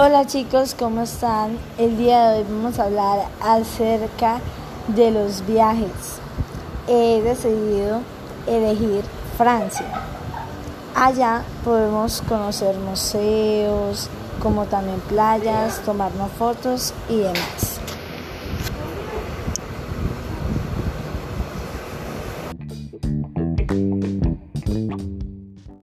Hola chicos, ¿cómo están? El día de hoy vamos a hablar acerca de los viajes. He decidido elegir Francia. Allá podemos conocer museos, como también playas, tomarnos fotos y demás.